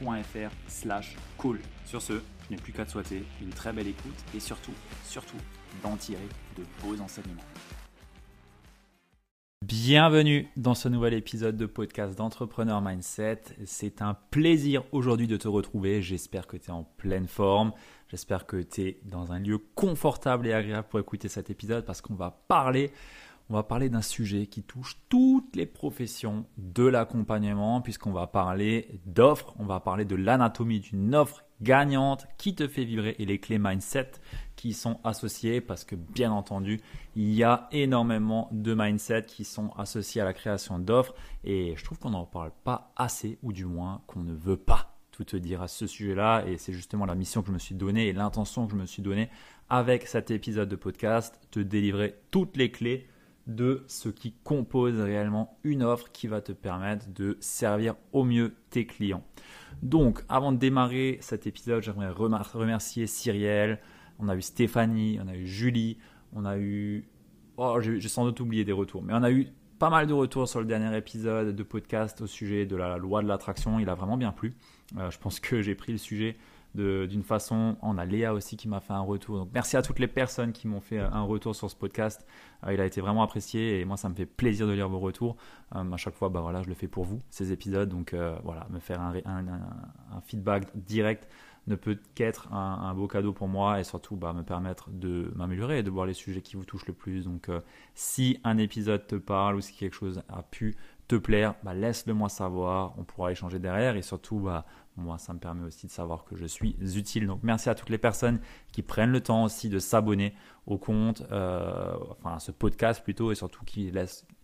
www.ludovicbuker.fr slash call. Sur ce, je n'ai plus qu'à te souhaiter une très belle écoute et surtout, surtout, d'en tirer de beaux enseignements. Bienvenue dans ce nouvel épisode de podcast d'Entrepreneur Mindset. C'est un plaisir aujourd'hui de te retrouver. J'espère que tu es en pleine forme. J'espère que tu es dans un lieu confortable et agréable pour écouter cet épisode parce qu'on va parler on va parler d'un sujet qui touche toutes les professions de l'accompagnement puisqu'on va parler d'offres, on va parler de l'anatomie d'une offre gagnante qui te fait vibrer et les clés mindset qui sont associées parce que bien entendu, il y a énormément de mindset qui sont associés à la création d'offres. Et je trouve qu'on n'en parle pas assez ou du moins qu'on ne veut pas tout te dire à ce sujet-là. Et c'est justement la mission que je me suis donnée et l'intention que je me suis donnée avec cet épisode de podcast, te délivrer toutes les clés de ce qui compose réellement une offre qui va te permettre de servir au mieux tes clients. Donc, avant de démarrer cet épisode, j'aimerais remercier Cyrielle, on a eu Stéphanie, on a eu Julie, on a eu... Oh, j'ai sans doute oublié des retours, mais on a eu pas mal de retours sur le dernier épisode de podcast au sujet de la loi de l'attraction. Il a vraiment bien plu. Euh, je pense que j'ai pris le sujet d'une façon. On a Léa aussi qui m'a fait un retour. Donc merci à toutes les personnes qui m'ont fait un retour sur ce podcast. Euh, il a été vraiment apprécié et moi ça me fait plaisir de lire vos retours. Euh, à chaque fois, bah voilà, je le fais pour vous ces épisodes. Donc euh, voilà, me faire un, feedback direct ne peut qu'être un, beau cadeau pour moi et surtout bah, me permettre de m'améliorer et de voir les sujets qui vous touchent le plus. Donc si un épisode te parle ou si quelque chose a pu te plaire, bah, laisse-le moi savoir, on pourra échanger derrière et surtout bah, moi ça me permet aussi de savoir que je suis utile. Donc merci à toutes les personnes qui prennent le temps aussi de s'abonner au compte, euh, enfin à ce podcast plutôt et surtout qui,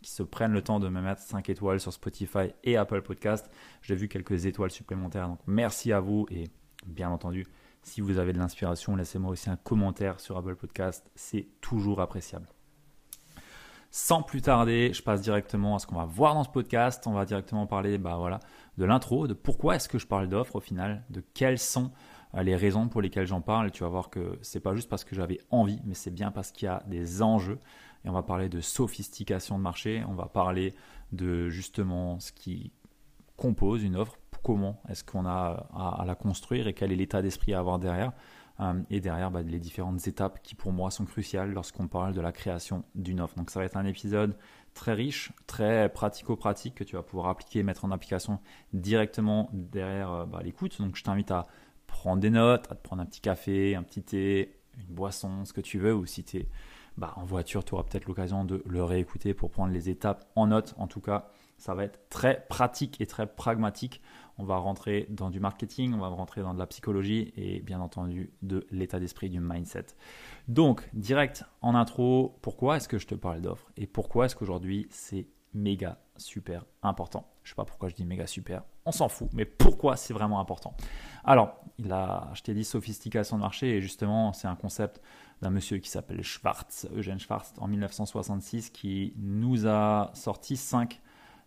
qui se prennent le temps de me mettre 5 étoiles sur Spotify et Apple Podcast. J'ai vu quelques étoiles supplémentaires donc merci à vous et bien entendu si vous avez de l'inspiration laissez-moi aussi un commentaire sur Apple Podcast, c'est toujours appréciable. Sans plus tarder, je passe directement à ce qu'on va voir dans ce podcast. On va directement parler bah, voilà, de l'intro, de pourquoi est-ce que je parle d'offres au final, de quelles sont euh, les raisons pour lesquelles j'en parle. Tu vas voir que c'est pas juste parce que j'avais envie, mais c'est bien parce qu'il y a des enjeux. Et on va parler de sophistication de marché, on va parler de justement ce qui compose une offre, comment est-ce qu'on a à, la construire et quel est l'état d'esprit à avoir derrière. Euh, et derrière bah, les différentes étapes qui pour moi sont cruciales lorsqu'on parle de la création d'une offre. Donc ça va être un épisode très riche, très pratico-pratique que tu vas pouvoir appliquer, mettre en application directement derrière euh, bah, l'écoute. Donc je t'invite à prendre des notes, à te prendre un petit café, un petit thé, une boisson, ce que tu veux, ou si tu es bah, en voiture, tu auras peut-être l'occasion de le réécouter pour prendre les étapes en note. En tout cas, ça va être très pratique et très pragmatique. On va rentrer dans du marketing, on va rentrer dans de la psychologie et bien entendu de l'état d'esprit, du mindset. Donc, direct en intro, pourquoi est-ce que je te parle d'offres et pourquoi est-ce qu'aujourd'hui c'est méga super important? Je sais pas pourquoi je dis méga super, on s'en fout, mais pourquoi c'est vraiment important? Alors, il a, je t'ai dit sophistication de marché et justement, c'est un concept d'un monsieur qui s'appelle Schwartz, Eugène Schwartz, en 1966, qui nous a sorti cinq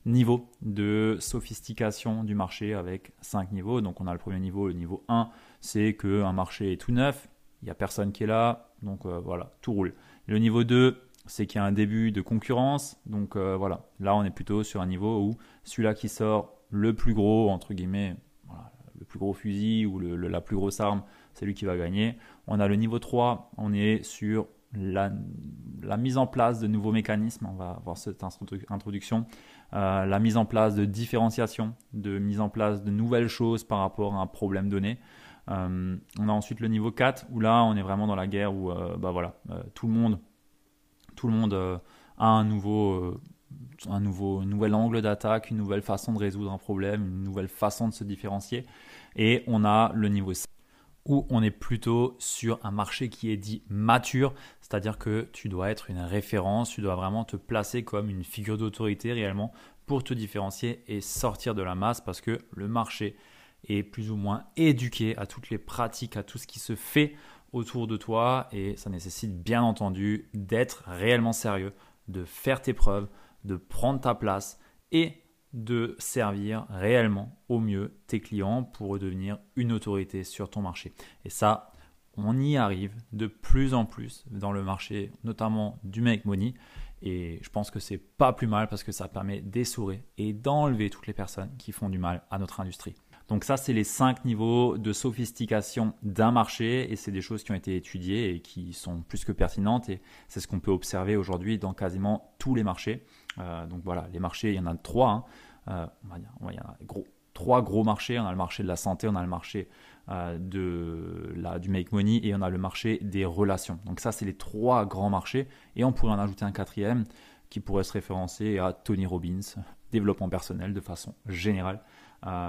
niveaux de sophistication du marché avec cinq niveaux. Donc on a le premier niveau, le niveau 1, c'est qu'un marché est tout neuf, il n'y a personne qui est là, donc euh, voilà, tout roule. Le niveau 2, c'est qu'il y a un début de concurrence, donc euh, voilà, là on est plutôt sur un niveau où celui-là qui sort le plus gros, entre guillemets, le plus gros fusil ou la plus grosse arme, c'est lui qui va gagner. On a le niveau 3, on est sur la, mise en place de nouveaux mécanismes, on va voir cette introduction, euh, la mise en place de différenciation, de mise en place de nouvelles choses par rapport à un problème donné. Euh, on a ensuite le niveau 4 où là on est vraiment dans la guerre où euh, bah voilà, tout le monde, tout le monde a un nouveau, un nouveau, nouvel angle d'attaque, une nouvelle façon de résoudre un problème, une nouvelle façon de se différencier. Et on a le niveau 5 où on est plutôt sur un marché qui est dit mature, c'est-à-dire que tu dois être une référence, tu dois vraiment te placer comme une figure d'autorité réellement pour te différencier et sortir de la masse parce que le marché est plus ou moins éduqué à toutes les pratiques, à tout ce qui se fait autour de toi et ça nécessite bien entendu d'être réellement sérieux, de faire tes preuves, de prendre ta place et de servir réellement au mieux tes clients pour devenir une autorité sur ton marché. Et ça, on y arrive de plus en plus dans le marché, notamment du make money. Et je pense que c'est pas plus mal parce que ça permet d'essorer et d'enlever toutes les personnes qui font du mal à notre industrie. Donc ça, c'est les cinq niveaux de sophistication d'un marché et c'est des choses qui ont été étudiées et qui sont plus que pertinentes et c'est ce qu'on peut observer aujourd'hui dans quasiment tous les marchés. Euh, donc voilà, les marchés, il y en a trois. Il y a gros, trois gros marchés. On a le marché de la santé, on a le marché de la, du make money et on a le marché des relations. Donc ça, c'est les trois grands marchés. Et on pourrait en ajouter un quatrième qui pourrait se référencer à Tony Robbins, développement personnel de façon générale.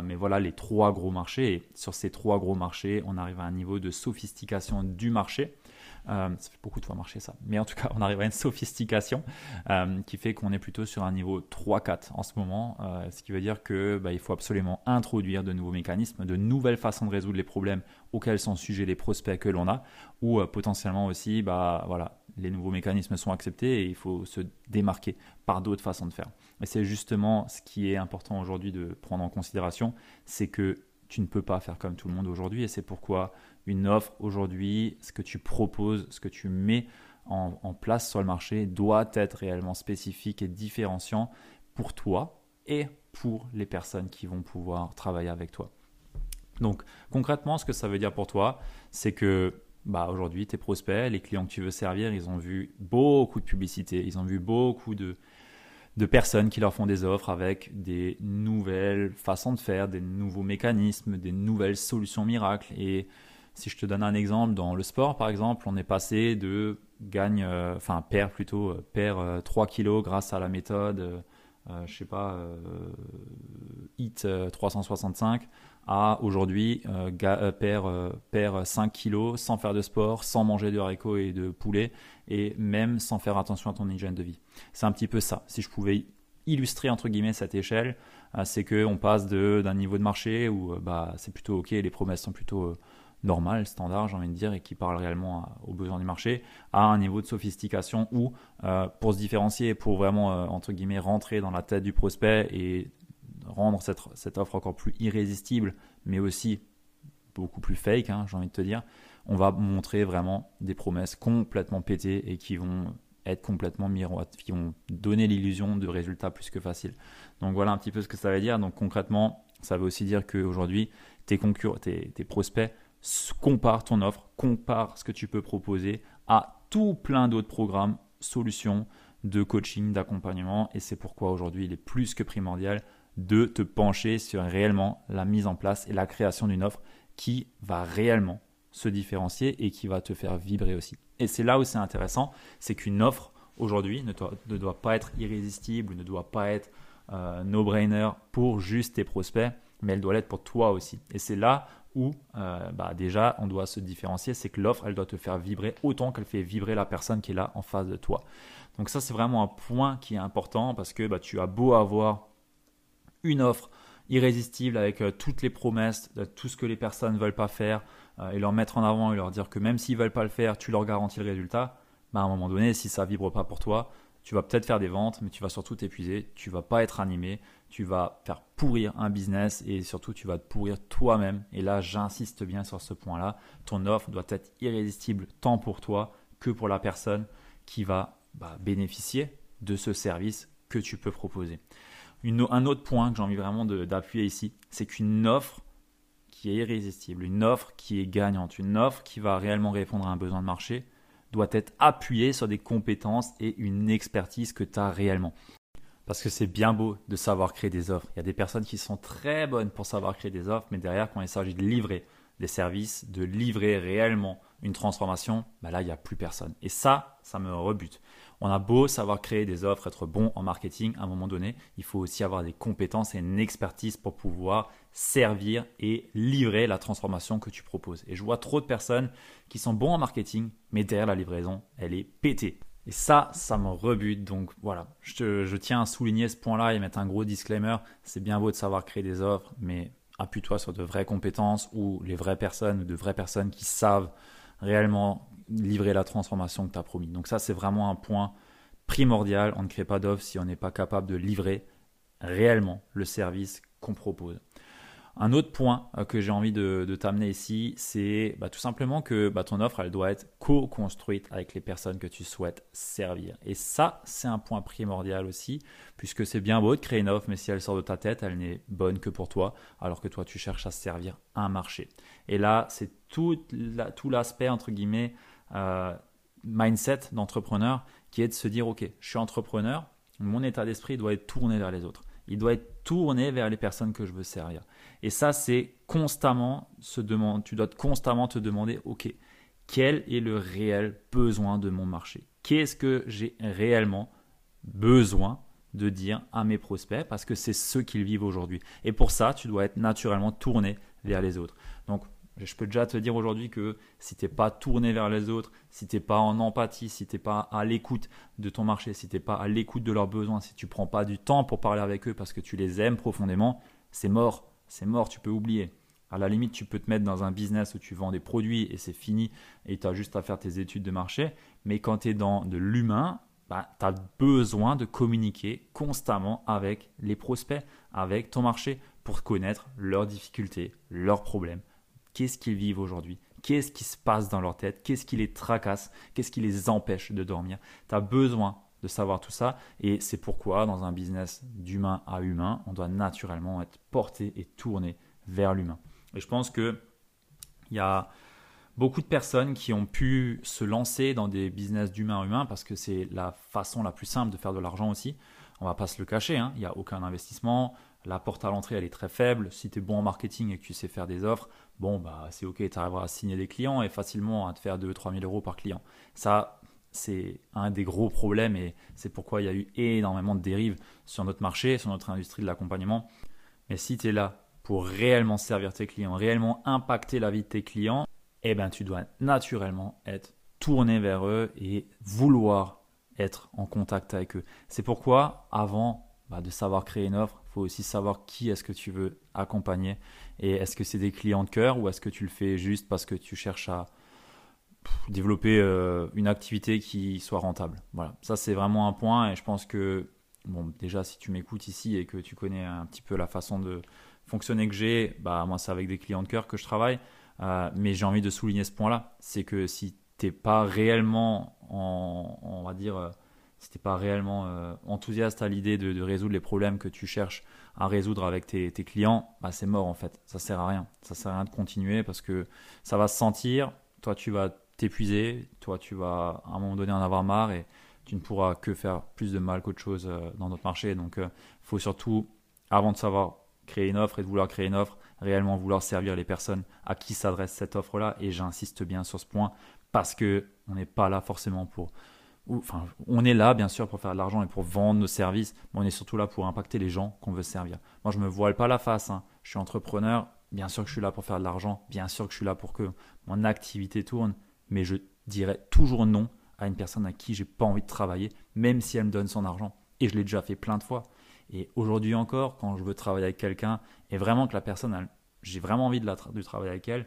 mais voilà les trois gros marchés. Et sur ces trois gros marchés, on arrive à un niveau de sophistication du marché euh, ça fait beaucoup de fois marcher ça. Mais en tout cas, on arrive à une sophistication euh, qui fait qu'on est plutôt sur un niveau 3-4 en ce moment. Euh, ce qui veut dire qu'il bah, faut absolument introduire de nouveaux mécanismes, de nouvelles façons de résoudre les problèmes auxquels sont sujets les prospects que l'on a, ou potentiellement aussi, bah, voilà, les nouveaux mécanismes sont acceptés et il faut se démarquer par d'autres façons de faire. Et c'est justement ce qui est important aujourd'hui de prendre en considération, c'est que tu ne peux pas faire comme tout le monde aujourd'hui et c'est pourquoi une offre aujourd'hui, ce que tu proposes, ce que tu mets en, place sur le marché doit être réellement spécifique et différenciant pour toi et pour les personnes qui vont pouvoir travailler avec toi. Donc concrètement, ce que ça veut dire pour toi, c'est que bah, aujourd'hui, tes prospects, les clients que tu veux servir, ils ont vu beaucoup de publicité, ils ont vu beaucoup de, de personnes qui leur font des offres avec des nouvelles façons de faire, des nouveaux mécanismes, des nouvelles solutions miracles. Et si je te donne un exemple, dans le sport par exemple, on est passé de gagne, euh, enfin perd plutôt, euh, perd 3 euh, kilos grâce à la méthode, je sais pas, HIT 365, à aujourd'hui perd, perd 5 kilos sans faire de sport, sans manger de haricots et de poulet, et même sans faire attention à ton hygiène de vie. C'est un petit peu ça. Si je pouvais illustrer entre guillemets cette échelle, c'est que on passe d'un niveau de marché où bah, c'est plutôt ok, les promesses sont plutôt normal, standard, j'ai envie de dire, et qui parle réellement aux besoins du marché, à un niveau de sophistication où, euh, pour se différencier, pour vraiment, euh, entre guillemets, rentrer dans la tête du prospect et rendre cette, offre encore plus irrésistible, mais aussi beaucoup plus fake, hein, j'ai envie de te dire, on va montrer vraiment des promesses complètement pétées et qui vont être complètement miroites, qui vont donner l'illusion de résultats plus que faciles. Donc voilà un petit peu ce que ça veut dire. Donc concrètement, ça veut aussi dire qu'aujourd'hui, tes, tes, tes prospects compare ton offre, compare ce que tu peux proposer à tout plein d'autres programmes, solutions de coaching, d'accompagnement. Et c'est pourquoi aujourd'hui il est plus que primordial de te pencher sur réellement la mise en place et la création d'une offre qui va réellement se différencier et qui va te faire vibrer aussi. Et c'est là où c'est intéressant, c'est qu'une offre aujourd'hui ne, doit pas être irrésistible, ne doit pas être euh, no-brainer pour juste tes prospects, mais elle doit l'être pour toi aussi. Et c'est là où euh, bah, déjà on doit se différencier, c'est que l'offre, elle doit te faire vibrer autant qu'elle fait vibrer la personne qui est là en face de toi. Donc ça, c'est vraiment un point qui est important parce que bah, tu as beau avoir une offre irrésistible avec euh, toutes les promesses, de tout ce que les personnes ne veulent pas faire euh, et leur mettre en avant et leur dire que même s'ils veulent pas le faire, tu leur garantis le résultat. Bah, à un moment donné, si ça vibre pas pour toi, tu vas peut-être faire des ventes, mais tu vas surtout t'épuiser, tu vas pas être animé, tu vas faire pourrir un business et surtout tu vas te pourrir toi-même. Et là, j'insiste bien sur ce point-là. Ton offre doit être irrésistible tant pour toi que pour la personne qui va bah, bénéficier de ce service que tu peux proposer. Un autre point que j'ai envie vraiment d'appuyer ici, c'est qu'une offre qui est irrésistible, une offre qui est gagnante, une offre qui va réellement répondre à un besoin de marché, doit être appuyée sur des compétences et une expertise que tu as réellement. Parce que c'est bien beau de savoir créer des offres. Il y a des personnes qui sont très bonnes pour savoir créer des offres, mais derrière, quand il s'agit de livrer des services, de livrer réellement une transformation, bah là, il n'y a plus personne. Et ça, ça me rebute. On a beau savoir créer des offres, être bon en marketing, à un moment donné, il faut aussi avoir des compétences et une expertise pour pouvoir servir et livrer la transformation que tu proposes. Et je vois trop de personnes qui sont bons en marketing, mais derrière la livraison, elle est pétée. Et ça, ça me rebute. Donc voilà, je, tiens à souligner ce point-là et mettre un gros disclaimer. C'est bien beau de savoir créer des offres, mais appuie-toi sur de vraies compétences ou les vraies personnes, de vraies personnes qui savent réellement livrer la transformation que tu as promis. Donc ça, c'est vraiment un point primordial. On ne crée pas d'offre si on n'est pas capable de livrer réellement le service qu'on propose. Un autre point euh, que j'ai envie de, t'amener ici, c'est bah, tout simplement que bah, ton offre, elle doit être co-construite avec les personnes que tu souhaites servir. Et ça, c'est un point primordial aussi, puisque c'est bien beau de créer une offre, mais si elle sort de ta tête, elle n'est bonne que pour toi, alors que toi, tu cherches à servir un marché. Et là, c'est tout, l'aspect, entre guillemets, euh, mindset d'entrepreneur qui est de se dire, OK, je suis entrepreneur, mon état d'esprit doit être tourné vers les autres. Il doit être tourné vers les personnes que je veux servir. Et ça, c'est constamment se demander, tu dois constamment te demander, OK, quel est le réel besoin de mon marché? Qu'est-ce que j'ai réellement besoin de dire à mes prospects? Parce que c'est ce qu'ils vivent aujourd'hui. Et pour ça, tu dois être naturellement tourné vers les autres. Donc, je peux déjà te dire aujourd'hui que si tu n'es pas tourné vers les autres, si tu n'es pas en empathie, si tu n'es pas à l'écoute de ton marché, si tu n'es pas à l'écoute de leurs besoins, si tu ne prends pas du temps pour parler avec eux parce que tu les aimes profondément, c'est mort. C'est mort, tu peux oublier. À la limite, tu peux te mettre dans un business où tu vends des produits et c'est fini et tu as juste à faire tes études de marché. Mais quand tu es dans de l'humain, bah, tu as besoin de communiquer constamment avec les prospects, avec ton marché pour connaître leurs difficultés, leurs problèmes, qu'est-ce qu'ils vivent aujourd'hui, qu'est-ce qui se passe dans leur tête, qu'est-ce qui les tracasse, qu'est-ce qui les empêche de dormir? Tu as besoin de savoir tout ça et c'est pourquoi dans un business d'humain à humain, on doit naturellement être porté et tourné vers l'humain. Et je pense que il y a beaucoup de personnes qui ont pu se lancer dans des business d'humain à humain parce que c'est la façon la plus simple de faire de l'argent aussi. On va pas se le cacher, hein. il n'y a aucun investissement, la porte à l'entrée elle est très faible. Si tu es bon en marketing et que tu sais faire des offres, bon, bah, c'est ok, tu arriveras à signer des clients et facilement à te faire 2-3 000 euros par client. Ça, c'est un des gros problèmes et c'est pourquoi il y a eu énormément de dérives sur notre marché, sur notre industrie de l'accompagnement. Mais si tu es là pour réellement servir tes clients, réellement impacter la vie de tes clients, eh ben, tu dois naturellement être tourné vers eux et vouloir être en contact avec eux. C'est pourquoi, avant bah, de savoir créer une offre, il faut aussi savoir qui est-ce que tu veux accompagner. Et est-ce que c'est des clients de cœur ou est-ce que tu le fais juste parce que tu cherches à développer euh, une activité qui soit rentable? Voilà, ça c'est vraiment un point et je pense que bon déjà si tu m'écoutes ici et que tu connais un petit peu la façon de fonctionner que j'ai, bah moi c'est avec des clients de cœur que je travaille, euh, mais j'ai envie de souligner ce point-là, c'est que si tu n'es pas réellement en, on va dire euh, si tu pas réellement euh, enthousiaste à l'idée de, résoudre les problèmes que tu cherches à résoudre avec tes, clients, bah c'est mort en fait. Ça sert à rien. Ça sert à rien de continuer parce que ça va se sentir. Toi, tu vas t'épuiser. Toi, tu vas à un moment donné en avoir marre et tu ne pourras que faire plus de mal qu'autre chose euh, dans notre marché. Donc, il euh, faut surtout, avant de savoir créer une offre et de vouloir créer une offre, réellement vouloir servir les personnes à qui s'adresse cette offre-là. Et j'insiste bien sur ce point parce que on n'est pas là forcément pour on est là bien sûr pour faire de l'argent et pour vendre nos services, mais on est surtout là pour impacter les gens qu'on veut servir. Moi, je me voile pas la face. Hein. Je suis entrepreneur. Bien sûr que je suis là pour faire de l'argent. Bien sûr que je suis là pour que mon activité tourne. Mais je dirais toujours non à une personne à qui j'ai pas envie de travailler, même si elle me donne son argent. Et je l'ai déjà fait plein de fois. Et aujourd'hui encore, quand je veux travailler avec quelqu'un et vraiment que la personne, j'ai vraiment envie de travailler avec elle,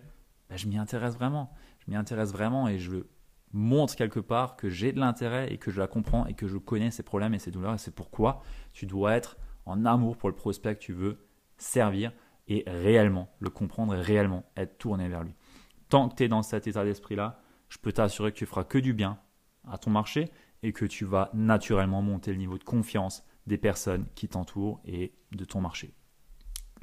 ben, je m'y intéresse vraiment. Je m'y intéresse vraiment et je veux montre quelque part que j'ai de l'intérêt et que je la comprends et que je connais ses problèmes et ses douleurs. Et c'est pourquoi tu dois être en amour pour le prospect que tu veux servir et réellement le comprendre et réellement être tourné vers lui. Tant que tu es dans cet état d'esprit-là, je peux t'assurer que tu feras que du bien à ton marché et que tu vas naturellement monter le niveau de confiance des personnes qui t'entourent et de ton marché.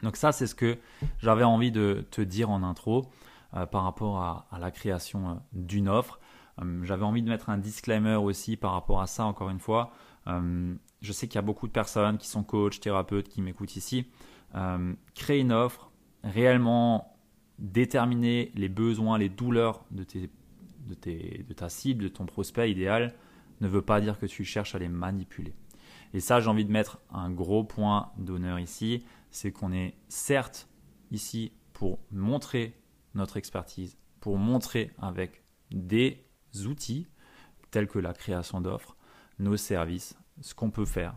Donc ça, c'est ce que j'avais envie de te dire en intro euh, par rapport à, la création euh, d'une offre. Euh, j'avais envie de mettre un disclaimer aussi par rapport à ça, encore une fois. je sais qu'il y a beaucoup de personnes qui sont coachs, thérapeutes, qui m'écoutent ici. créer une offre, réellement déterminer les besoins, les douleurs de, de ta cible, de ton prospect idéal, ne veut pas dire que tu cherches à les manipuler. Et ça, j'ai envie de mettre un gros point d'honneur ici, c'est qu'on est certes ici pour montrer notre expertise, pour montrer avec des outils tels que la création d'offres, nos services, ce qu'on peut faire,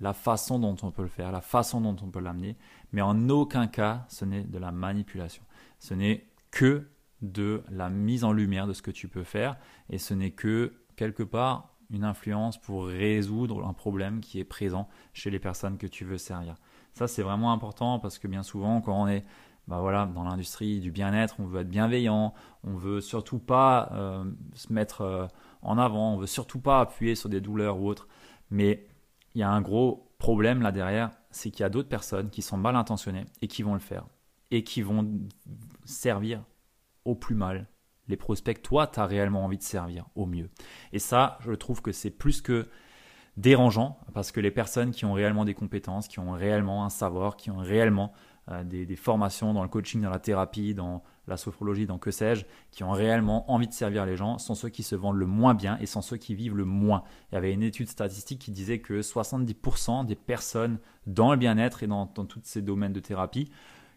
la façon dont on peut le faire, la façon dont on peut l'amener, mais en aucun cas ce n'est de la manipulation. Ce n'est que de la mise en lumière de ce que tu peux faire et ce n'est que quelque part une influence pour résoudre un problème qui est présent chez les personnes que tu veux servir. Ça, c'est vraiment important parce que bien souvent, quand on est bah voilà, dans l'industrie du bien-être, on veut être bienveillant, on veut surtout pas euh, se mettre euh, en avant, on veut surtout pas appuyer sur des douleurs ou autres. Mais il y a un gros problème là derrière, c'est qu'il y a d'autres personnes qui sont mal intentionnées et qui vont le faire et qui vont servir au plus mal les prospects toi, tu as réellement envie de servir au mieux. Et ça, je trouve que c'est plus que dérangeant parce que les personnes qui ont réellement des compétences, qui ont réellement un savoir, qui ont réellement euh, des, formations dans le coaching, dans la thérapie, dans la sophrologie, dans que sais-je, qui ont réellement envie de servir les gens, sont ceux qui se vendent le moins bien et sont ceux qui vivent le moins. Il y avait une étude statistique qui disait que 70% des personnes dans le bien-être et dans, tous ces domaines de thérapie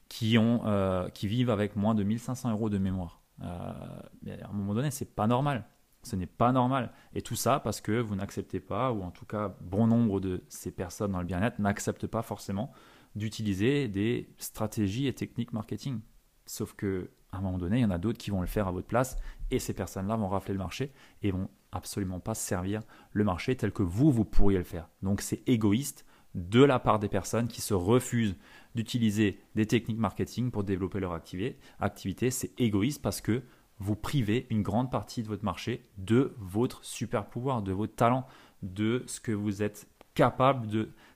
qui, ont, euh, qui vivent avec moins de 1500 euros de mémoire. Euh, à un moment donné, c'est pas normal. Ce n'est pas normal. Et tout ça parce que vous n'acceptez pas, ou en tout cas, bon nombre de ces personnes dans le bien-être n'acceptent pas forcément d'utiliser des stratégies et techniques marketing. Sauf que à un moment donné, il y en a d'autres qui vont le faire à votre place et ces personnes-là vont rafler le marché et vont absolument pas servir le marché tel que vous, vous pourriez le faire. Donc c'est égoïste de la part des personnes qui se refusent d'utiliser des techniques marketing pour développer leur activité. C'est égoïste parce que vous privez une grande partie de votre marché de votre super pouvoir, de votre talent, de ce que vous êtes capable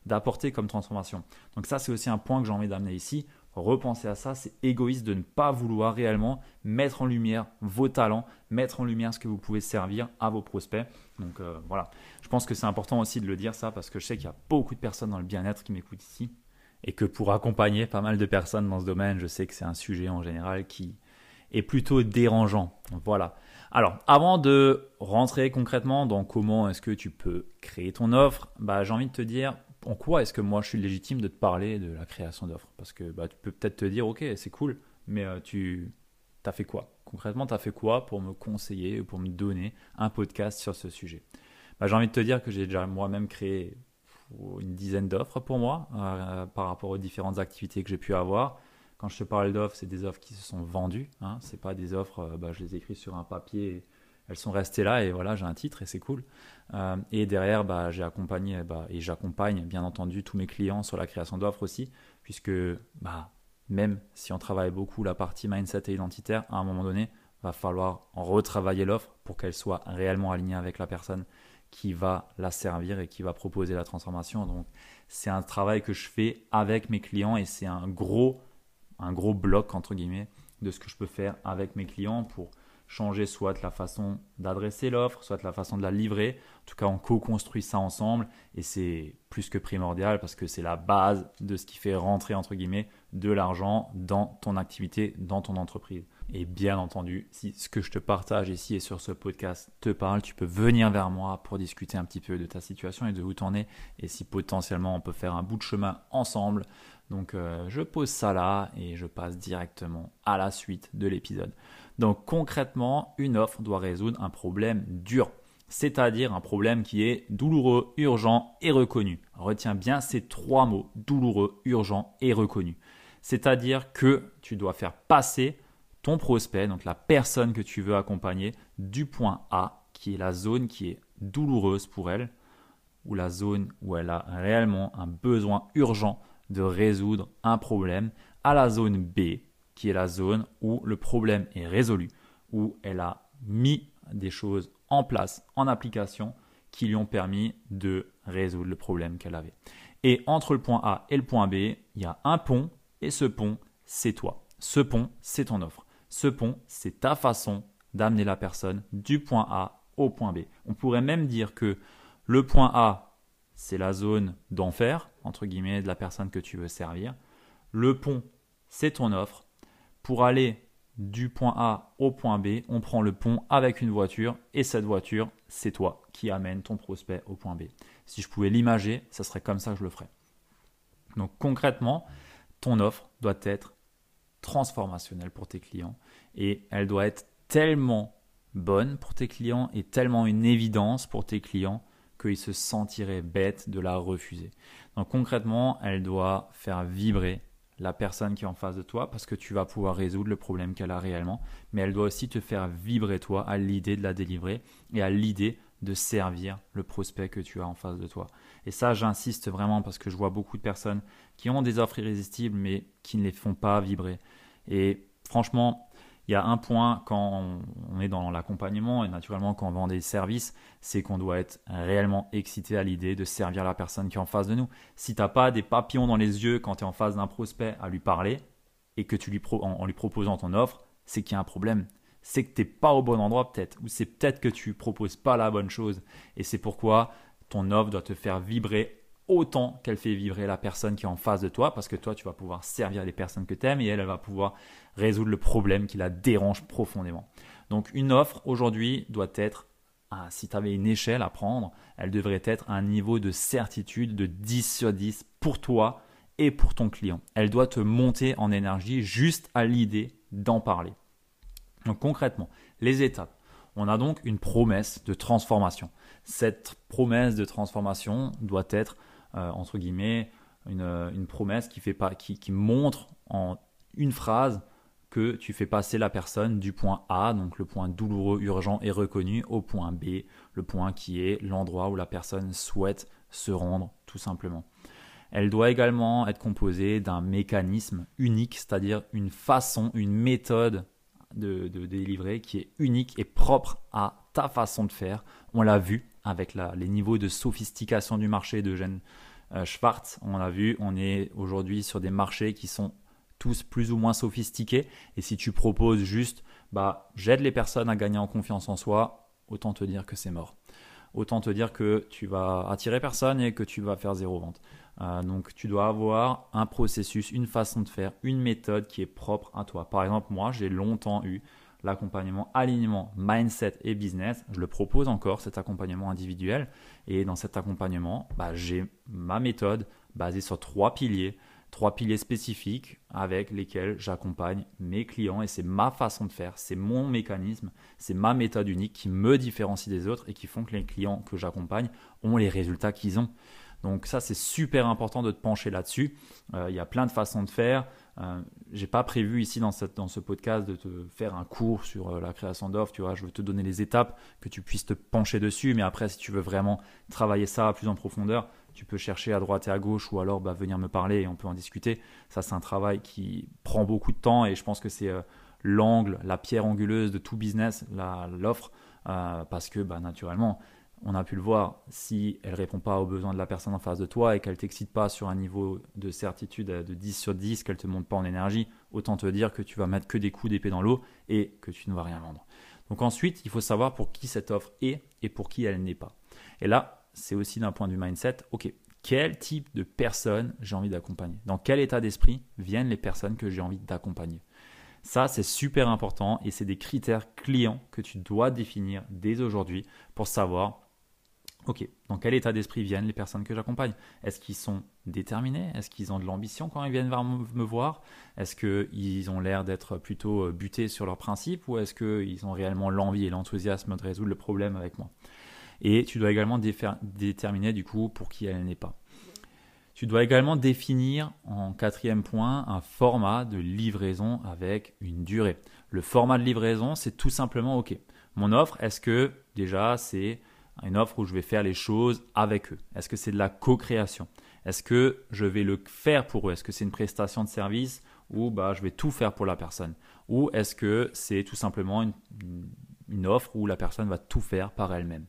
d'apporter comme transformation. Donc ça, c'est aussi un point que j'ai envie d'amener ici. Repensez à ça, c'est égoïste de ne pas vouloir réellement mettre en lumière vos talents, mettre en lumière ce que vous pouvez servir à vos prospects. Donc euh, voilà, je pense que c'est important aussi de le dire ça parce que je sais qu'il y a beaucoup de personnes dans le bien-être qui m'écoutent ici et que pour accompagner pas mal de personnes dans ce domaine, je sais que c'est un sujet en général qui est plutôt dérangeant. Voilà. Alors, avant de rentrer concrètement dans comment est-ce que tu peux créer ton offre, bah, j'ai envie de te dire en quoi est-ce que moi je suis légitime de te parler de la création d'offres? Parce que bah, tu peux peut-être te dire, ok, c'est cool, mais euh, tu as fait quoi? Concrètement, tu as fait quoi pour me conseiller ou pour me donner un podcast sur ce sujet? Bah, J'ai envie de te dire que j'ai déjà moi-même créé une dizaine d'offres pour moi euh, par rapport aux différentes activités que j'ai pu avoir. Quand je te parle d'offres, c'est des offres qui se sont vendues. Hein. Ce pas des offres, euh, bah, je les écris sur un papier, elles sont restées là et voilà, j'ai un titre et c'est cool. Euh, et derrière, bah, j'ai accompagné bah, et j'accompagne bien entendu tous mes clients sur la création d'offres aussi, puisque bah, même si on travaille beaucoup la partie mindset et identitaire, à un moment donné, va falloir retravailler l'offre pour qu'elle soit réellement alignée avec la personne qui va la servir et qui va proposer la transformation. Donc c'est un travail que je fais avec mes clients et c'est un gros, un gros bloc entre guillemets de ce que je peux faire avec mes clients pour changer soit la façon d'adresser l'offre, soit la façon de la livrer. En tout cas, on co-construit ça ensemble et c'est plus que primordial parce que c'est la base de ce qui fait rentrer entre guillemets de l'argent dans ton activité, dans ton entreprise. Et bien entendu, si ce que je te partage ici et sur ce podcast te parle, tu peux venir vers moi pour discuter un petit peu de ta situation et de où tu en es et si potentiellement on peut faire un bout de chemin ensemble. Donc euh, je pose ça là et je passe directement à la suite de l'épisode. Donc concrètement, une offre doit résoudre un problème dur, c'est-à-dire un problème qui est douloureux, urgent et reconnu. Retiens bien ces trois mots, douloureux, urgent et reconnu. C'est-à-dire que tu dois faire passer ton prospect, donc la personne que tu veux accompagner, du point A, qui est la zone qui est douloureuse pour elle, ou la zone où elle a réellement un besoin urgent de résoudre un problème, à la zone B, qui est la zone où le problème est résolu, où elle a mis des choses en place, en application, qui lui ont permis de résoudre le problème qu'elle avait. Et entre le point A et le point B, il y a un pont et ce pont, c'est toi. Ce pont, c'est ton offre. Ce pont, c'est ta façon d'amener la personne du point A au point B. On pourrait même dire que le point A, c'est la zone d'enfer, entre guillemets, de la personne que tu veux servir. Le pont, c'est ton offre. Pour aller du point A au point B, on prend le pont avec une voiture et cette voiture, c'est toi qui amène ton prospect au point B. Si je pouvais l'imager, ça serait comme ça que je le ferais. Donc concrètement, ton offre doit être transformationnelle pour tes clients et elle doit être tellement bonne pour tes clients et tellement une évidence pour tes clients qu'ils se sentiraient bêtes de la refuser. Donc concrètement, elle doit faire vibrer la personne qui est en face de toi parce que tu vas pouvoir résoudre le problème qu'elle a réellement, mais elle doit aussi te faire vibrer toi à l'idée de la délivrer et à l'idée de servir le prospect que tu as en face de toi. Et ça, j'insiste vraiment parce que je vois beaucoup de personnes qui ont des offres irrésistibles mais qui ne les font pas vibrer. Et franchement, il y a un point quand on est dans l'accompagnement et naturellement quand on vend des services, c'est qu'on doit être réellement excité à l'idée de servir la personne qui est en face de nous. Si tu n'as pas des papillons dans les yeux quand tu es en face d'un prospect à lui parler et que tu lui en, lui proposant ton offre, c'est qu'il y a un problème. C'est que tu n'es pas au bon endroit peut-être, ou c'est peut-être que tu proposes pas la bonne chose. Et c'est pourquoi ton offre doit te faire vibrer autant qu'elle fait vibrer la personne qui est en face de toi, parce que toi, tu vas pouvoir servir les personnes que tu aimes et elle, elle va pouvoir résoudre le problème qui la dérange profondément. Donc une offre aujourd'hui doit être, ah, si tu avais une échelle à prendre, elle devrait être un niveau de certitude de 10 sur 10 pour toi et pour ton client. Elle doit te monter en énergie juste à l'idée d'en parler. Donc concrètement, les étapes. On a donc une promesse de transformation. Cette promesse de transformation doit être, entre guillemets, une, promesse qui, fait pas, qui, montre en une phrase que tu fais passer la personne du point A, donc le point douloureux, urgent et reconnu, au point B, le point qui est l'endroit où la personne souhaite se rendre tout simplement. Elle doit également être composée d'un mécanisme unique, c'est-à-dire une façon, une méthode de, délivrer qui est unique et propre à ta façon de faire. On l'a vu avec les niveaux de sophistication du marché de Jeanne euh, Schwartz. On l'a vu, on est aujourd'hui sur des marchés qui sont tous plus ou moins sophistiqués. Et si tu proposes juste, bah, j'aide les personnes à gagner en confiance en soi, autant te dire que c'est mort. Autant te dire que tu vas attirer personne et que tu vas faire zéro vente. Euh, donc tu dois avoir un processus, une façon de faire, une méthode qui est propre à toi. Par exemple, moi, j'ai longtemps eu l'accompagnement alignement, mindset et business. Je le propose encore, cet accompagnement individuel. Et dans cet accompagnement, bah, j'ai ma méthode basée sur trois piliers trois piliers spécifiques avec lesquels j'accompagne mes clients et c'est ma façon de faire, c'est mon mécanisme, c'est ma méthode unique qui me différencie des autres et qui font que les clients que j'accompagne ont les résultats qu'ils ont. Donc ça c'est super important de te pencher là-dessus. Euh, il y a plein de façons de faire. Euh, j'ai pas prévu ici dans, cette, dans, ce podcast de te faire un cours sur euh, la création d'offres. Tu vois, je veux te donner les étapes que tu puisses te pencher dessus. Mais après, si tu veux vraiment travailler ça plus en profondeur, tu peux chercher à droite et à gauche ou alors bah, venir me parler et on peut en discuter. Ça, c'est un travail qui prend beaucoup de temps et je pense que c'est euh, l'angle, la pierre anguleuse de tout business, l'offre, parce que bah, naturellement, on a pu le voir, si elle répond pas aux besoins de la personne en face de toi et qu'elle t'excite pas sur un niveau de certitude de 10 sur 10, qu'elle te monte pas en énergie, autant te dire que tu vas mettre que des coups d'épée dans l'eau et que tu ne vas rien vendre. Donc ensuite, il faut savoir pour qui cette offre est et pour qui elle n'est pas. Et là, c'est aussi d'un point de vue mindset, ok, quel type de personnes j'ai envie d'accompagner? Dans quel état d'esprit viennent les personnes que j'ai envie d'accompagner? Ça, c'est super important et c'est des critères clients que tu dois définir dès aujourd'hui pour savoir, ok, dans quel état d'esprit viennent les personnes que j'accompagne? Est-ce qu'ils sont déterminés? Est-ce qu'ils ont de l'ambition quand ils viennent me voir? Est-ce qu'ils ont l'air d'être plutôt euh, butés sur leurs principes ou est-ce qu'ils ont réellement l'envie et l'enthousiasme de résoudre le problème avec moi? Et tu dois également déterminer du coup pour qui elle n'est pas. Tu dois également définir en quatrième point un format de livraison avec une durée. Le format de livraison, c'est tout simplement OK. Mon offre, est-ce que déjà c'est une offre où je vais faire les choses avec eux Est-ce que c'est de la co-création? Est-ce que je vais le faire pour eux? Est-ce que c'est une prestation de service ou bah, je vais tout faire pour la personne? Ou est-ce que c'est tout simplement une offre où la personne va tout faire par elle-même?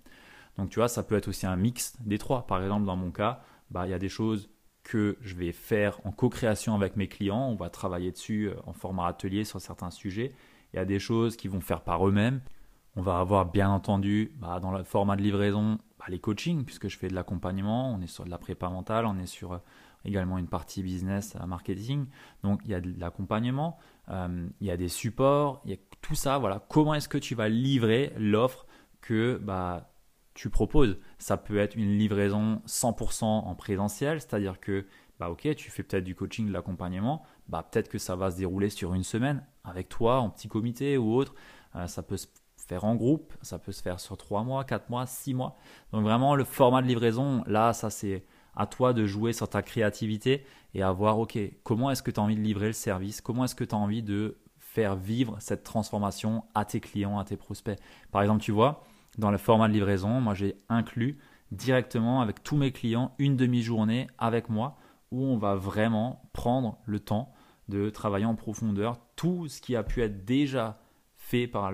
Donc tu vois, ça peut être aussi un mix des trois. Par exemple, dans mon cas, bah, il y a des choses que je vais faire en co-création avec mes clients. On va travailler dessus euh, en format atelier sur certains sujets. Il y a des choses qui vont faire par eux-mêmes. On va avoir bien entendu bah, dans le format de livraison bah, les coachings, puisque je fais de l'accompagnement, on est sur de la prépa mentale, on est sur euh, également une partie business euh, marketing. Donc il y a de l'accompagnement, il y a des supports, il y a tout ça. Voilà, comment est-ce que tu vas livrer l'offre que bah, tu proposes? Ça peut être une livraison 100% en présentiel, c'est-à-dire que bah tu fais peut-être du coaching, de l'accompagnement, bah peut-être que ça va se dérouler sur une semaine avec toi en petit comité ou autre. Euh, ça peut se faire en groupe, ça peut se faire sur 3 mois, 4 mois, 6 mois. Donc vraiment le format de livraison, là ça c'est à toi de jouer sur ta créativité et à voir ok, comment est-ce que tu as envie de livrer le service, comment est-ce que tu as envie de faire vivre cette transformation à tes clients, à tes prospects? Par exemple, tu vois, dans le format de livraison, moi j'ai inclus directement avec tous mes clients une demi-journée avec moi où on va vraiment prendre le temps de travailler en profondeur tout ce qui a pu être déjà par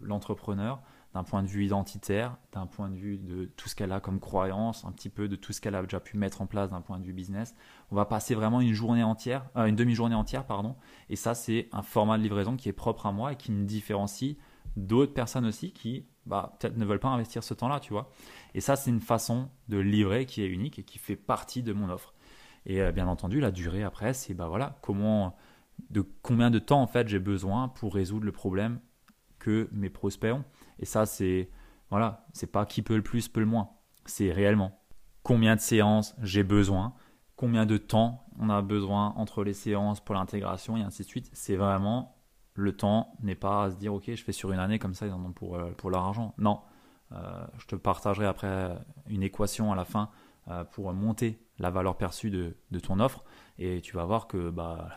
l'entrepreneur le, d'un point de vue identitaire, d'un point de vue de tout ce qu'elle a comme croyance, un petit peu de tout ce qu'elle a déjà pu mettre en place d'un point de vue business. On va passer vraiment une journée entière, euh, une demi-journée entière, pardon. Et ça, c'est un format de livraison qui est propre à moi et qui me différencie d'autres personnes aussi qui bah, peut-être ne veulent pas investir ce temps-là, tu vois. Et ça, c'est une façon de livrer qui est unique et qui fait partie de mon offre. Et euh, bien entendu, la durée après, c'est bah voilà, comment, de combien de temps en fait j'ai besoin pour résoudre le problème que mes prospects ont. Et ça, c'est voilà, c'est pas qui peut le plus, peut le moins. C'est réellement combien de séances j'ai besoin, combien de temps on a besoin entre les séances pour l'intégration et ainsi de suite. C'est vraiment le temps n'est pas à se dire ok je fais sur une année comme ça ils en ont pour, euh, pour leur argent. Non, euh, je te partagerai après une équation à la fin euh, pour monter la valeur perçue de, de, ton offre et tu vas voir que bah,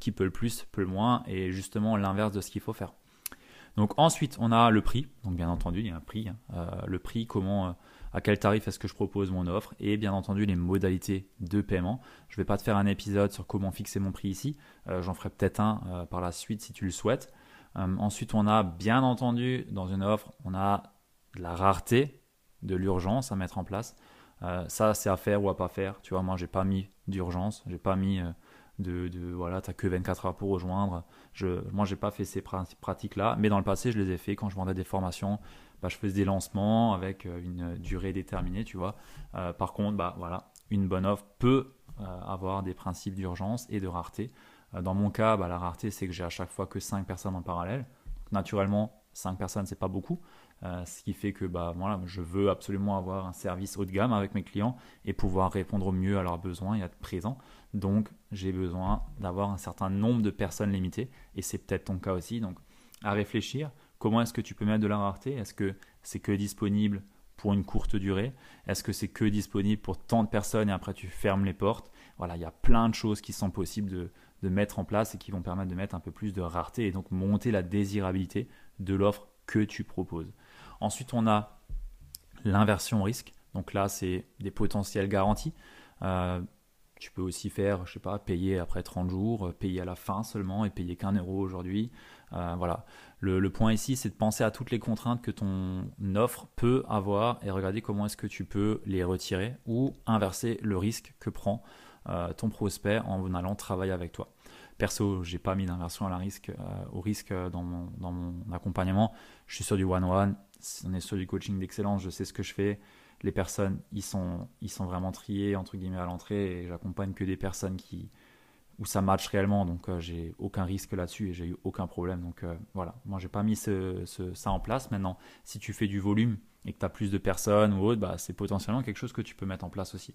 qui peut le plus peut le moins et justement l'inverse de ce qu'il faut faire. Donc ensuite on a le prix, donc bien entendu il y a un prix, hein. le prix comment à quel tarif est-ce que je propose mon offre et bien entendu les modalités de paiement. Je ne vais pas te faire un épisode sur comment fixer mon prix ici, euh, j'en ferai peut-être un euh, par la suite si tu le souhaites. Euh, ensuite, on a bien entendu dans une offre, on a de la rareté, de l'urgence à mettre en place. Ça, c'est à faire ou à pas faire. Tu vois, moi, j'ai pas mis d'urgence, j'ai pas mis de, de voilà, t'as que 24 heures pour rejoindre. Je, moi, j'ai pas fait ces pratiques-là, mais dans le passé, je les ai fait quand je vendais des formations bah, je faisais des lancements avec euh, une durée déterminée, tu vois. Euh, par contre, bah, voilà, une bonne offre peut euh, avoir des principes d'urgence et de rareté. dans mon cas, bah, la rareté, c'est que j'ai à chaque fois que 5 personnes en parallèle. naturellement, 5 personnes, c'est pas beaucoup. Ce qui fait que bah, voilà, je veux absolument avoir un service haut de gamme avec mes clients et pouvoir répondre au mieux à leurs besoins et être présent. Donc, j'ai besoin d'avoir un certain nombre de personnes limitées et c'est peut-être ton cas aussi. Donc, à réfléchir. Comment est-ce que tu peux mettre de la rareté? Est-ce que c'est que disponible pour une courte durée? Est-ce que c'est que disponible pour tant de personnes et après tu fermes les portes? Voilà, il y a plein de choses qui sont possibles de, de mettre en place et qui vont permettre de mettre un peu plus de rareté et donc monter la désirabilité de l'offre que tu proposes. Ensuite, on a l'inversion risque. Donc là, c'est des potentiels garantis. Euh, tu peux aussi faire, je sais pas, payer après 30 jours, payer à la fin seulement et payer qu'un euro aujourd'hui. Euh, voilà. Le, point ici, c'est de penser à toutes les contraintes que ton offre peut avoir et regarder comment est-ce que tu peux les retirer ou inverser le risque que prend euh, ton prospect en allant travailler avec toi. Perso, j'ai pas mis d'inversion à la risque, euh, au risque dans mon, dans mon accompagnement. Je suis sur du one-one, on est sur du coaching d'excellence, je sais ce que je fais. Les personnes, ils sont, ils sont vraiment triés entre guillemets à l'entrée et j'accompagne que des personnes qui, où ça match réellement. Donc euh, j'ai aucun risque là-dessus et j'ai eu aucun problème. Donc euh, voilà, moi j'ai pas mis ça en place. Maintenant, si tu fais du volume et que tu as plus de personnes ou autre, bah, c'est potentiellement quelque chose que tu peux mettre en place aussi.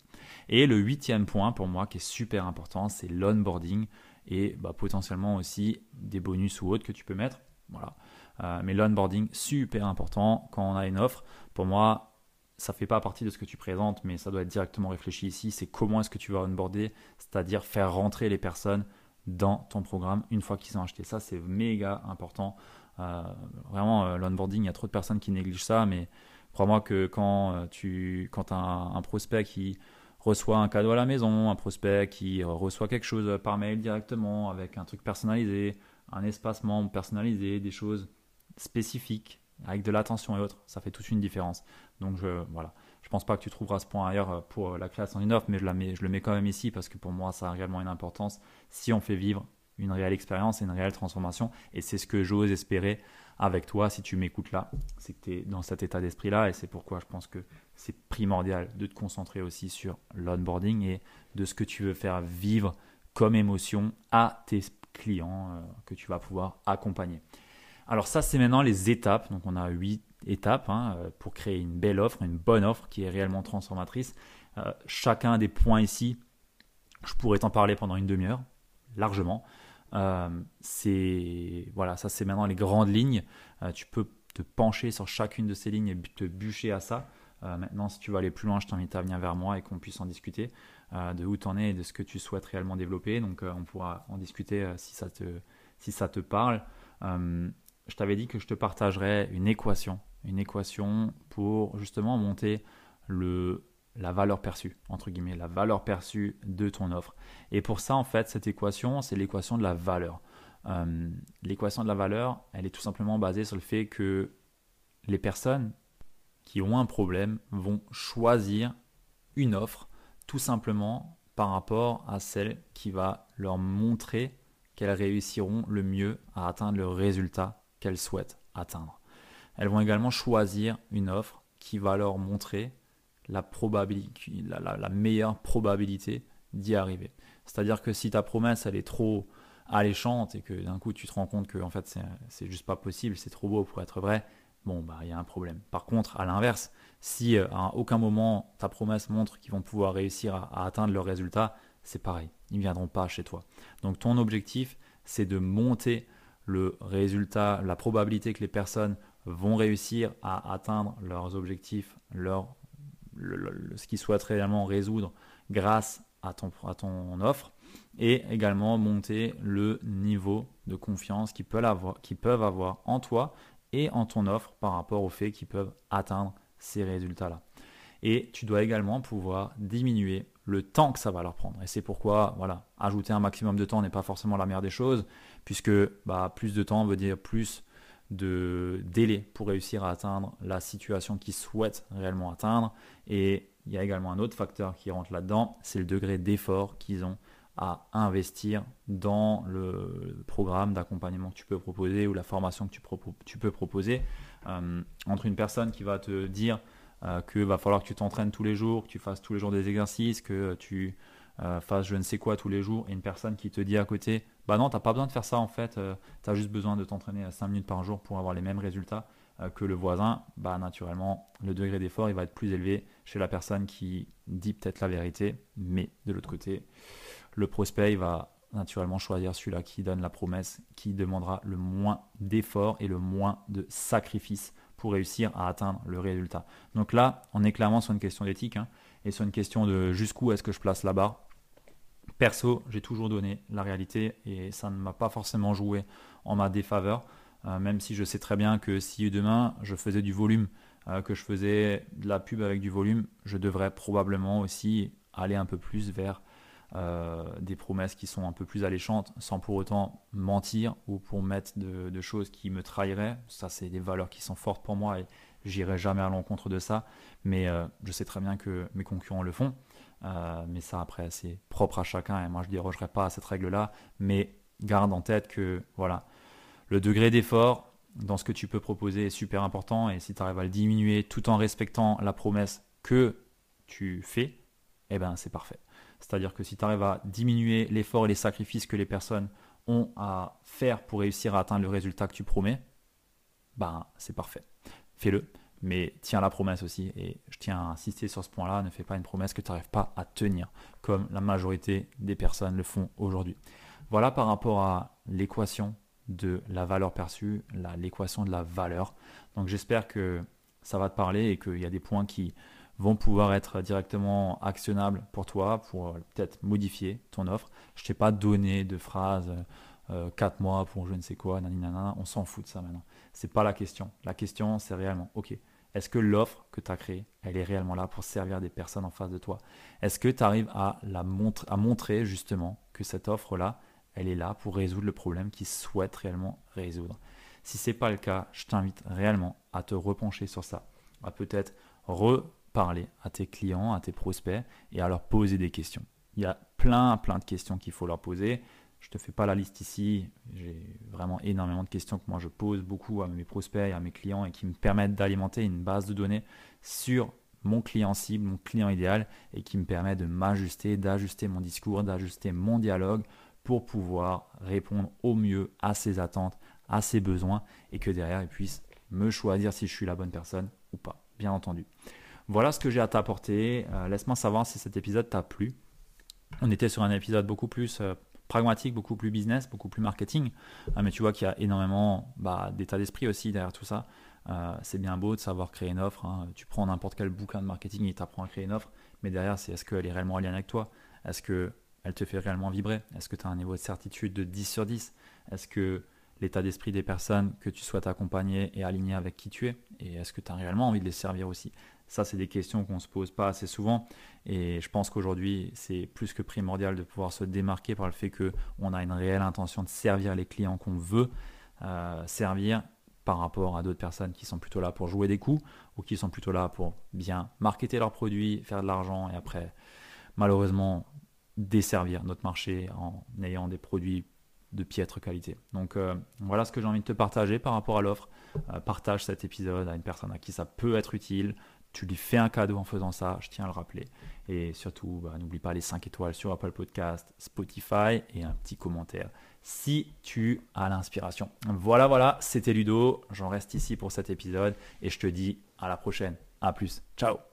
Et le huitième point pour moi qui est super important, c'est l'onboarding et bah, potentiellement aussi des bonus ou autres que tu peux mettre. Voilà. Euh, mais l'onboarding, super important quand on a une offre. Pour moi, ça fait pas partie de ce que tu présentes, mais ça doit être directement réfléchi ici. C'est comment est-ce que tu vas onboarder, c'est-à-dire faire rentrer les personnes dans ton programme une fois qu'ils ont acheté. Ça, c'est méga important. Euh, vraiment, euh, l'onboarding, il y a trop de personnes qui négligent ça, mais crois-moi que quand tu quand as un, prospect qui reçoit un cadeau à la maison, un prospect qui reçoit quelque chose par mail directement avec un truc personnalisé, un espace membre personnalisé, des choses spécifiques avec de l'attention et autres, ça fait toute une différence. Donc je, voilà, je pense pas que tu trouveras ce point ailleurs euh, pour la création d'une offre, mais je, la le mets quand même ici parce que pour moi ça a réellement une importance si on fait vivre une réelle expérience et une réelle transformation. Et c'est ce que j'ose espérer avec toi si tu m'écoutes là. C'est que tu es dans cet état d'esprit-là et c'est pourquoi je pense que c'est primordial de te concentrer aussi sur l'onboarding et de ce que tu veux faire vivre comme émotion à tes clients euh, que tu vas pouvoir accompagner. Alors ça, c'est maintenant les étapes. Donc on a huit étapes hein, euh, pour créer une belle offre, une bonne offre qui est réellement transformatrice. Euh, chacun des points ici, je pourrais t'en parler pendant une demi-heure, largement. Euh, c'est voilà, ça c'est maintenant les grandes lignes. Tu peux te pencher sur chacune de ces lignes et te bûcher à ça. Maintenant, si tu veux aller plus loin, je t'invite à venir vers moi et qu'on puisse en discuter de où tu en es et de ce que tu souhaites réellement développer. Donc, on pourra en discuter si, ça te, si ça te parle. Je t'avais dit que je te partagerais une équation, une équation pour justement monter le, la valeur perçue, entre guillemets, la valeur perçue de ton offre. Et pour ça, en fait, cette équation, c'est l'équation de la valeur. Euh, l'équation de la valeur, elle est tout simplement basée sur le fait que les personnes qui ont un problème vont choisir une offre tout simplement par rapport à celle qui va leur montrer qu'elles réussiront le mieux à atteindre le résultat qu'elles souhaitent atteindre. Elles vont également choisir une offre qui va leur montrer la, probabilité, la, meilleure probabilité d'y arriver. C'est-à-dire que si ta promesse elle est trop alléchante et que d'un coup tu te rends compte que en fait c'est juste pas possible, c'est trop beau pour être vrai, bon bah il y a un problème. Par contre, à l'inverse, si euh, à aucun moment ta promesse montre qu'ils vont pouvoir réussir à, atteindre leur résultat, c'est pareil, ils ne viendront pas chez toi. Donc ton objectif, c'est de monter le résultat, la probabilité que les personnes vont réussir à atteindre leurs objectifs, leurs ce qu'ils souhaitent réellement résoudre grâce à ton, à ton offre et également monter le niveau de confiance qu'ils peuvent, avoir, peuvent avoir en toi et en ton offre par rapport au fait qu'ils peuvent atteindre ces résultats-là. Et tu dois également pouvoir diminuer le temps que ça va leur prendre. Et c'est pourquoi, voilà, ajouter un maximum de temps n'est pas forcément la meilleure des choses, puisque bah, plus de temps veut dire plus de délai pour réussir à atteindre la situation qu'ils souhaitent réellement atteindre. Et il y a également un autre facteur qui rentre là-dedans, c'est le degré d'effort qu'ils ont à investir dans le programme d'accompagnement que tu peux proposer ou la formation que tu, peux proposer. Euh, entre une personne qui va te dire euh, qu'il va falloir que tu t'entraînes tous les jours, que tu fasses tous les jours des exercices, que tu euh, fasses je ne sais quoi tous les jours, et une personne qui te dit à côté bah non, tu n'as pas besoin de faire ça en fait, euh, tu juste besoin de t'entraîner à 5 minutes par jour pour avoir les mêmes résultats euh, que le voisin, bah naturellement, le degré d'effort il va être plus élevé chez la personne qui dit peut-être la vérité, mais de l'autre côté, le prospect il va naturellement choisir celui-là qui donne la promesse, qui demandera le moins d'effort et le moins de sacrifice pour réussir à atteindre le résultat. Donc là, on est clairement sur une question d'éthique hein, et sur une question de jusqu'où est-ce que je place la barre Perso, j'ai toujours donné la réalité et ça ne m'a pas forcément joué en ma défaveur, euh, même si je sais très bien que si demain je faisais du volume, euh, que je faisais de la pub avec du volume, je devrais probablement aussi aller un peu plus vers euh, des promesses qui sont un peu plus alléchantes sans pour autant mentir ou pour mettre de, choses qui me trahiraient. Ça, c'est des valeurs qui sont fortes pour moi et j'irai jamais à l'encontre de ça. Mais je sais très bien que mes concurrents le font. Euh, mais ça, après, c'est propre à chacun. Et moi, je ne dérogerai pas à cette règle-là. Mais garde en tête que voilà, le degré d'effort dans ce que tu peux proposer est super important. Et si tu arrives à le diminuer tout en respectant la promesse que tu fais, eh ben, c'est parfait. C'est-à-dire que si tu arrives à diminuer l'effort et les sacrifices que les personnes ont à faire pour réussir à atteindre le résultat que tu promets, ben, c'est parfait. Fais-le mais tiens la promesse aussi. Et je tiens à insister sur ce point-là, ne fais pas une promesse que tu n'arrives pas à tenir, comme la majorité des personnes le font aujourd'hui. Voilà par rapport à l'équation de la valeur perçue, l'équation de la valeur. Donc j'espère que ça va te parler et qu'il y a des points qui vont pouvoir être directement actionnables pour toi, pour peut-être modifier ton offre. Je ne t'ai pas donné de phrase 4 euh, mois pour je ne sais quoi, nanana, on s'en fout de ça maintenant. C'est pas la question. La question, c'est réellement, ok, est-ce que l'offre que tu as créée, elle est réellement là pour servir des personnes en face de toi? Est-ce que tu arrives à, montrer justement que cette offre-là, elle est là pour résoudre le problème qu'ils souhaitent réellement résoudre? Si ce n'est pas le cas, je t'invite réellement à te repencher sur ça, à peut-être reparler à tes clients, à tes prospects et à leur poser des questions. Il y a plein, plein de questions qu'il faut leur poser. Je ne te fais pas la liste ici. J'ai vraiment énormément de questions que moi je pose beaucoup à mes prospects et à mes clients et qui me permettent d'alimenter une base de données sur mon client cible, mon client idéal et qui me permet de m'ajuster, d'ajuster mon discours, d'ajuster mon dialogue pour pouvoir répondre au mieux à ses attentes, à ses besoins et que derrière il puisse me choisir si je suis la bonne personne ou pas, bien entendu. Voilà ce que j'ai à t'apporter. Euh, laisse-moi savoir si cet épisode t'a plu. On était sur un épisode beaucoup plus euh, pragmatique, beaucoup plus business, beaucoup plus marketing. Ah, mais tu vois qu'il y a énormément bah, d'état d'esprit aussi derrière tout ça. Euh, c'est bien beau de savoir créer une offre. Hein. Tu prends n'importe quel bouquin de marketing et tu apprends à créer une offre. Mais derrière, c'est est-ce qu'elle est réellement alignée avec toi? Est-ce qu'elle te fait réellement vibrer? Est-ce que tu as un niveau de certitude de 10 sur 10 Est-ce que l'état d'esprit des personnes que tu souhaites accompagner est aligné avec qui tu es? Et est-ce que tu as réellement envie de les servir aussi? Ça, c'est des questions qu'on ne se pose pas assez souvent. Et je pense qu'aujourd'hui, c'est plus que primordial de pouvoir se démarquer par le fait qu'on a une réelle intention de servir les clients qu'on veut euh, servir par rapport à d'autres personnes qui sont plutôt là pour jouer des coups ou qui sont plutôt là pour bien marketer leurs produits, faire de l'argent et après, malheureusement, desservir notre marché en ayant des produits de piètre qualité. Donc euh, voilà ce que j'ai envie de te partager par rapport à l'offre. Euh, partage cet épisode à une personne à qui ça peut être utile. Tu lui fais un cadeau en faisant ça, je tiens à le rappeler. Et surtout, bah, n'oublie pas les 5 étoiles sur Apple Podcast, Spotify et un petit commentaire si tu as l'inspiration. Voilà, voilà, c'était Ludo. J'en reste ici pour cet épisode et je te dis à la prochaine. À plus. Ciao.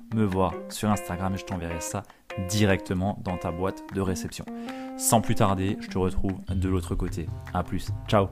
me voir sur Instagram et je t'enverrai ça directement dans ta boîte de réception. Sans plus tarder, je te retrouve de l'autre côté. A plus. Ciao